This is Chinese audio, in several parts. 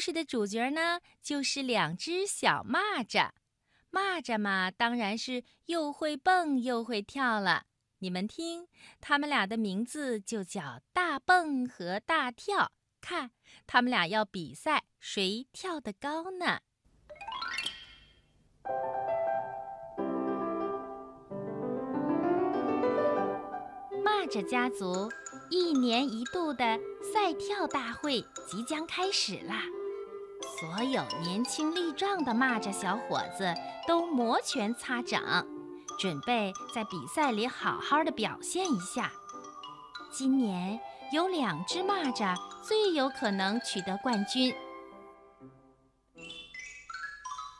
故事的主角呢，就是两只小蚂蚱。蚂蚱嘛，当然是又会蹦又会跳了。你们听，他们俩的名字就叫大蹦和大跳。看，他们俩要比赛谁跳得高呢？蚂蚱家族一年一度的赛跳大会即将开始啦！所有年轻力壮的蚂蚱小伙子都摩拳擦掌，准备在比赛里好好的表现一下。今年有两只蚂蚱最有可能取得冠军，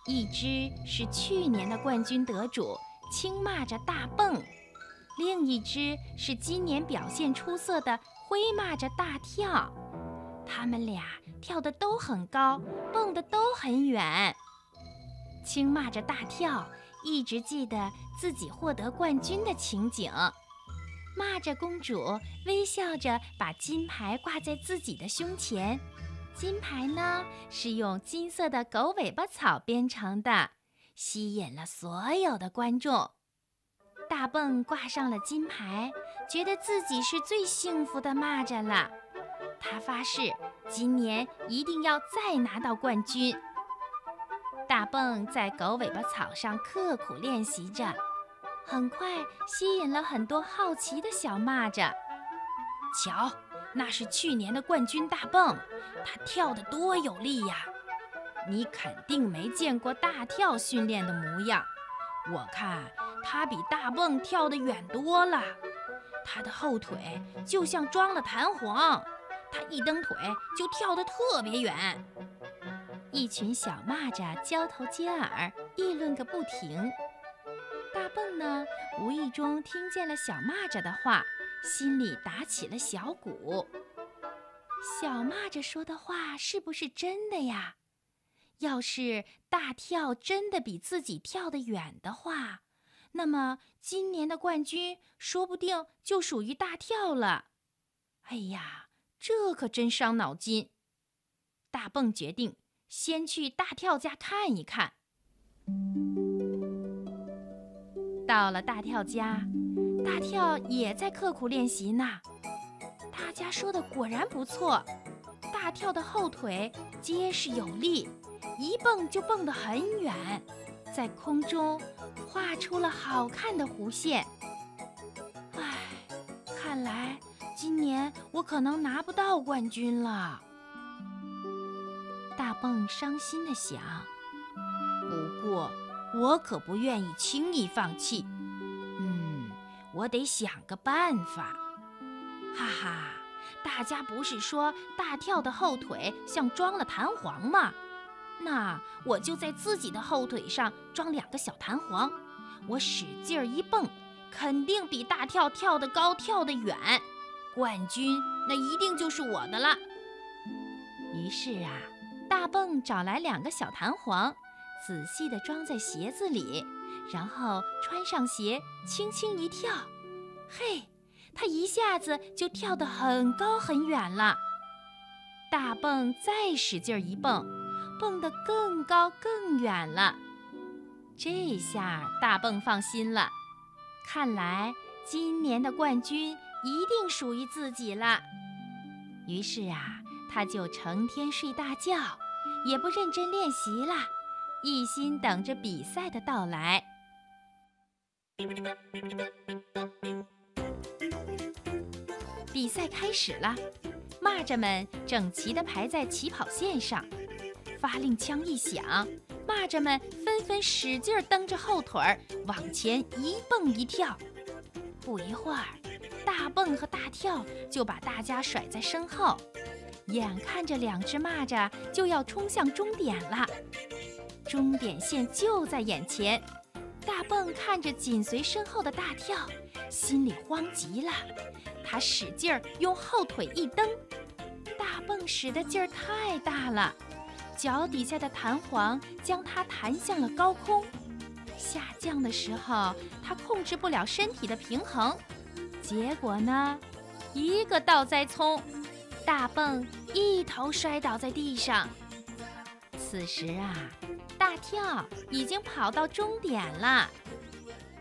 一只是去年的冠军得主青蚂蚱大蹦。另一只是今年表现出色的灰蚂蚱大跳，他们俩跳得都很高，蹦得都很远。青蚂蚱大跳一直记得自己获得冠军的情景，蚂蚱公主微笑着把金牌挂在自己的胸前，金牌呢是用金色的狗尾巴草编成的，吸引了所有的观众。大蹦挂上了金牌，觉得自己是最幸福的蚂蚱了。他发誓，今年一定要再拿到冠军。大蹦在狗尾巴草上刻苦练习着，很快吸引了很多好奇的小蚂蚱。瞧，那是去年的冠军大蹦，他跳得多有力呀！你肯定没见过大跳训练的模样，我看。他比大蹦跳得远多了，他的后腿就像装了弹簧，他一蹬腿就跳得特别远。一群小蚂蚱交头接耳，议论个不停。大蹦呢，无意中听见了小蚂蚱的话，心里打起了小鼓。小蚂蚱说的话是不是真的呀？要是大跳真的比自己跳得远的话，那么今年的冠军说不定就属于大跳了。哎呀，这可真伤脑筋。大蹦决定先去大跳家看一看。到了大跳家，大跳也在刻苦练习呢。大家说的果然不错，大跳的后腿结实有力，一蹦就蹦得很远。在空中画出了好看的弧线。唉，看来今年我可能拿不到冠军了。大蹦伤心地想。不过我可不愿意轻易放弃。嗯，我得想个办法。哈哈，大家不是说大跳的后腿像装了弹簧吗？那我就在自己的后腿上装两个小弹簧，我使劲儿一蹦，肯定比大跳跳得高、跳得远，冠军那一定就是我的了。于是啊，大蹦找来两个小弹簧，仔细地装在鞋子里，然后穿上鞋，轻轻一跳，嘿，他一下子就跳得很高很远了。大蹦再使劲一蹦。蹦得更高更远了，这下大蹦放心了。看来今年的冠军一定属于自己了。于是啊，他就成天睡大觉，也不认真练习了，一心等着比赛的到来。比赛开始了，蚂蚱们整齐地排在起跑线上。发令枪一响，蚂蚱们纷纷使劲蹬着后腿儿往前一蹦一跳。不一会儿，大蹦和大跳就把大家甩在身后。眼看着两只蚂蚱就要冲向终点了，终点线就在眼前。大蹦看着紧随身后的大跳，心里慌极了。他使劲儿用后腿一蹬，大蹦使的劲儿太大了。脚底下的弹簧将它弹向了高空，下降的时候，它控制不了身体的平衡，结果呢，一个倒栽葱，大蹦一头摔倒在地上，此时啊，大跳已经跑到终点了。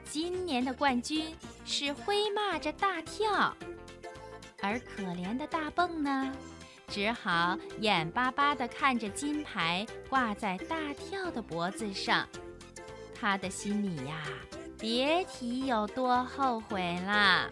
今年的冠军是灰蚂蚱大跳，而可怜的大蹦呢，只好眼巴巴地看着金牌挂在大跳的脖子上。他的心里呀，别提有多后悔了。